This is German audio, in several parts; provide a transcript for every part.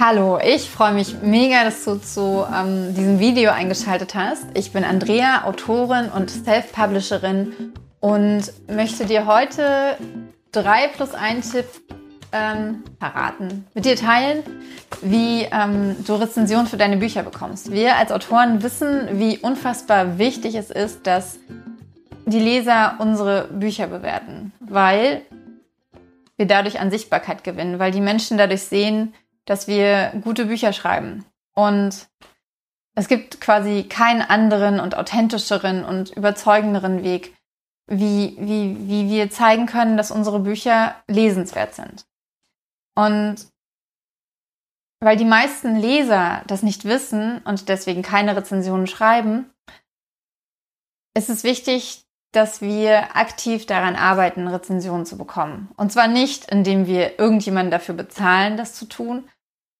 Hallo, ich freue mich mega, dass du zu ähm, diesem Video eingeschaltet hast. Ich bin Andrea, Autorin und Self-Publisherin und möchte dir heute drei plus ein Tipp ähm, verraten, mit dir teilen, wie ähm, du Rezensionen für deine Bücher bekommst. Wir als Autoren wissen, wie unfassbar wichtig es ist, dass die Leser unsere Bücher bewerten, weil wir dadurch an Sichtbarkeit gewinnen, weil die Menschen dadurch sehen, dass wir gute Bücher schreiben. Und es gibt quasi keinen anderen und authentischeren und überzeugenderen Weg, wie, wie, wie wir zeigen können, dass unsere Bücher lesenswert sind. Und weil die meisten Leser das nicht wissen und deswegen keine Rezensionen schreiben, ist es wichtig, dass wir aktiv daran arbeiten, Rezensionen zu bekommen. Und zwar nicht, indem wir irgendjemanden dafür bezahlen, das zu tun,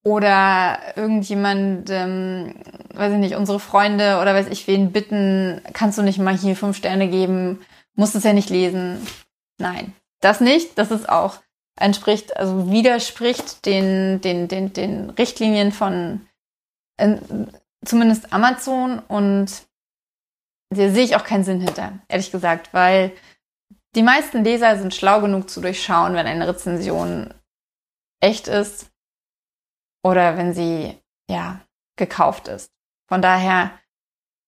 oder irgendjemand, ähm, weiß ich nicht, unsere Freunde oder weiß ich wen bitten, kannst du nicht mal hier fünf Sterne geben, musst es ja nicht lesen. Nein, das nicht. Das ist auch entspricht, also widerspricht den, den, den, den Richtlinien von äh, zumindest Amazon und da sehe ich auch keinen Sinn hinter, ehrlich gesagt, weil die meisten Leser sind schlau genug zu durchschauen, wenn eine Rezension echt ist oder wenn sie, ja, gekauft ist. Von daher,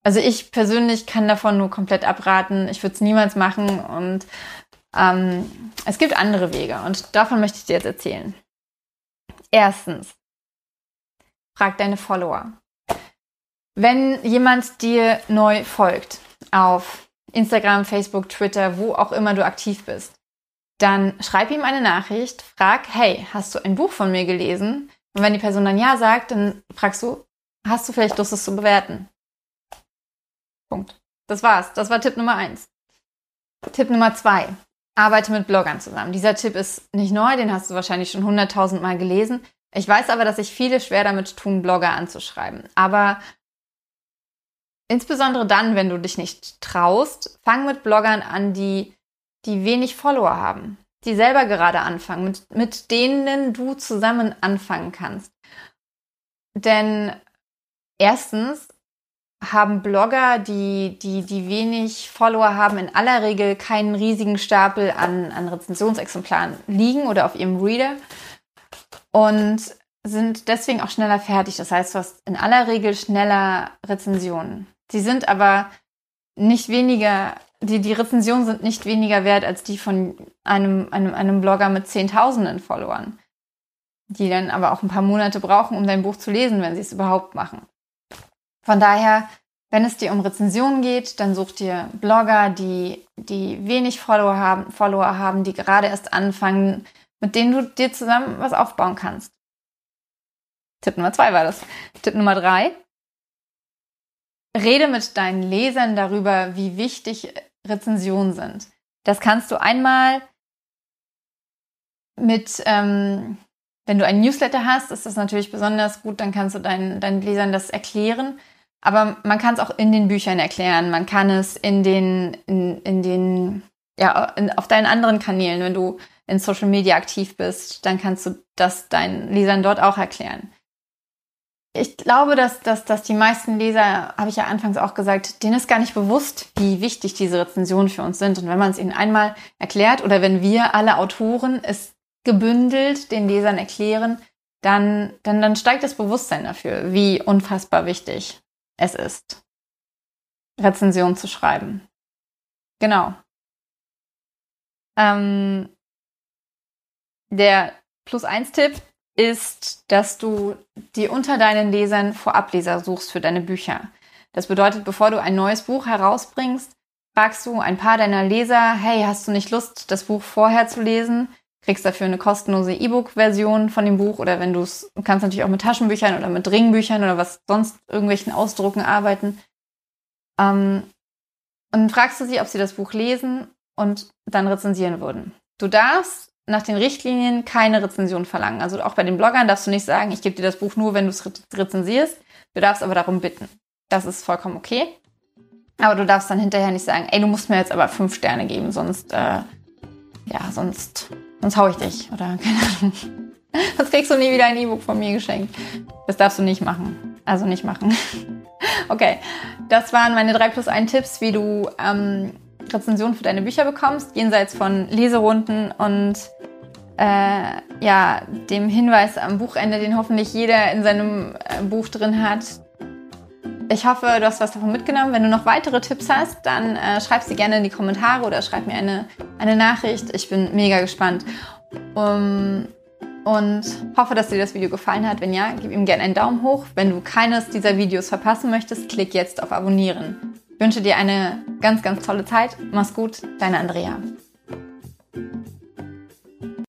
also ich persönlich kann davon nur komplett abraten. Ich würde es niemals machen und ähm, es gibt andere Wege und davon möchte ich dir jetzt erzählen. Erstens, frag deine Follower. Wenn jemand dir neu folgt auf Instagram, Facebook, Twitter, wo auch immer du aktiv bist, dann schreib ihm eine Nachricht, frag, hey, hast du ein Buch von mir gelesen? Und wenn die Person dann ja sagt, dann fragst du, hast du vielleicht Lust, es zu bewerten? Punkt. Das war's. Das war Tipp Nummer eins. Tipp Nummer zwei. Arbeite mit Bloggern zusammen. Dieser Tipp ist nicht neu, den hast du wahrscheinlich schon hunderttausend Mal gelesen. Ich weiß aber, dass sich viele schwer damit tun, Blogger anzuschreiben. Aber insbesondere dann, wenn du dich nicht traust, fang mit Bloggern an, die, die wenig Follower haben die selber gerade anfangen, mit, mit denen du zusammen anfangen kannst. Denn erstens haben Blogger, die, die, die wenig Follower haben, in aller Regel keinen riesigen Stapel an, an Rezensionsexemplaren liegen oder auf ihrem Reader und sind deswegen auch schneller fertig. Das heißt, du hast in aller Regel schneller Rezensionen. Sie sind aber nicht weniger die, die Rezensionen sind nicht weniger wert als die von einem, einem, einem Blogger mit Zehntausenden Followern, die dann aber auch ein paar Monate brauchen, um dein Buch zu lesen, wenn sie es überhaupt machen. Von daher, wenn es dir um Rezensionen geht, dann such dir Blogger, die, die wenig Follower haben, Follower haben, die gerade erst anfangen, mit denen du dir zusammen was aufbauen kannst. Tipp Nummer zwei war das. Tipp Nummer drei. Rede mit deinen Lesern darüber, wie wichtig Rezensionen sind. Das kannst du einmal mit, ähm, wenn du ein Newsletter hast, ist das natürlich besonders gut, dann kannst du deinen, deinen Lesern das erklären. Aber man kann es auch in den Büchern erklären. Man kann es in den, in, in den, ja, in, auf deinen anderen Kanälen, wenn du in Social Media aktiv bist, dann kannst du das deinen Lesern dort auch erklären ich glaube, dass, dass, dass die meisten Leser, habe ich ja anfangs auch gesagt, denen ist gar nicht bewusst, wie wichtig diese Rezensionen für uns sind. Und wenn man es ihnen einmal erklärt oder wenn wir alle Autoren es gebündelt den Lesern erklären, dann, dann, dann steigt das Bewusstsein dafür, wie unfassbar wichtig es ist, Rezensionen zu schreiben. Genau. Ähm, der Plus-1-Tipp ist, dass du dir unter deinen Lesern Vorableser suchst für deine Bücher. Das bedeutet, bevor du ein neues Buch herausbringst, fragst du ein paar deiner Leser, hey, hast du nicht Lust, das Buch vorher zu lesen? Kriegst dafür eine kostenlose E-Book-Version von dem Buch oder wenn du es, kannst natürlich auch mit Taschenbüchern oder mit Ringbüchern oder was sonst irgendwelchen Ausdrucken arbeiten. Ähm, und fragst du sie, ob sie das Buch lesen und dann rezensieren würden. Du darfst nach den Richtlinien keine Rezension verlangen. Also auch bei den Bloggern darfst du nicht sagen, ich gebe dir das Buch nur, wenn du es rezensierst. Du darfst aber darum bitten. Das ist vollkommen okay. Aber du darfst dann hinterher nicht sagen, ey, du musst mir jetzt aber fünf Sterne geben, sonst, äh, ja, sonst, sonst hau ich dich oder keine Ahnung. Sonst kriegst du nie wieder ein E-Book von mir geschenkt. Das darfst du nicht machen. Also nicht machen. Okay, das waren meine 3 plus 1 Tipps, wie du ähm, Rezensionen für deine Bücher bekommst, jenseits von Leserunden und äh, ja, dem Hinweis am Buchende, den hoffentlich jeder in seinem äh, Buch drin hat. Ich hoffe, du hast was davon mitgenommen. Wenn du noch weitere Tipps hast, dann äh, schreib sie gerne in die Kommentare oder schreib mir eine, eine Nachricht. Ich bin mega gespannt. Um, und hoffe, dass dir das Video gefallen hat. Wenn ja, gib ihm gerne einen Daumen hoch. Wenn du keines dieser Videos verpassen möchtest, klick jetzt auf Abonnieren. Wünsche dir eine ganz, ganz tolle Zeit. Mach's gut, deine Andrea.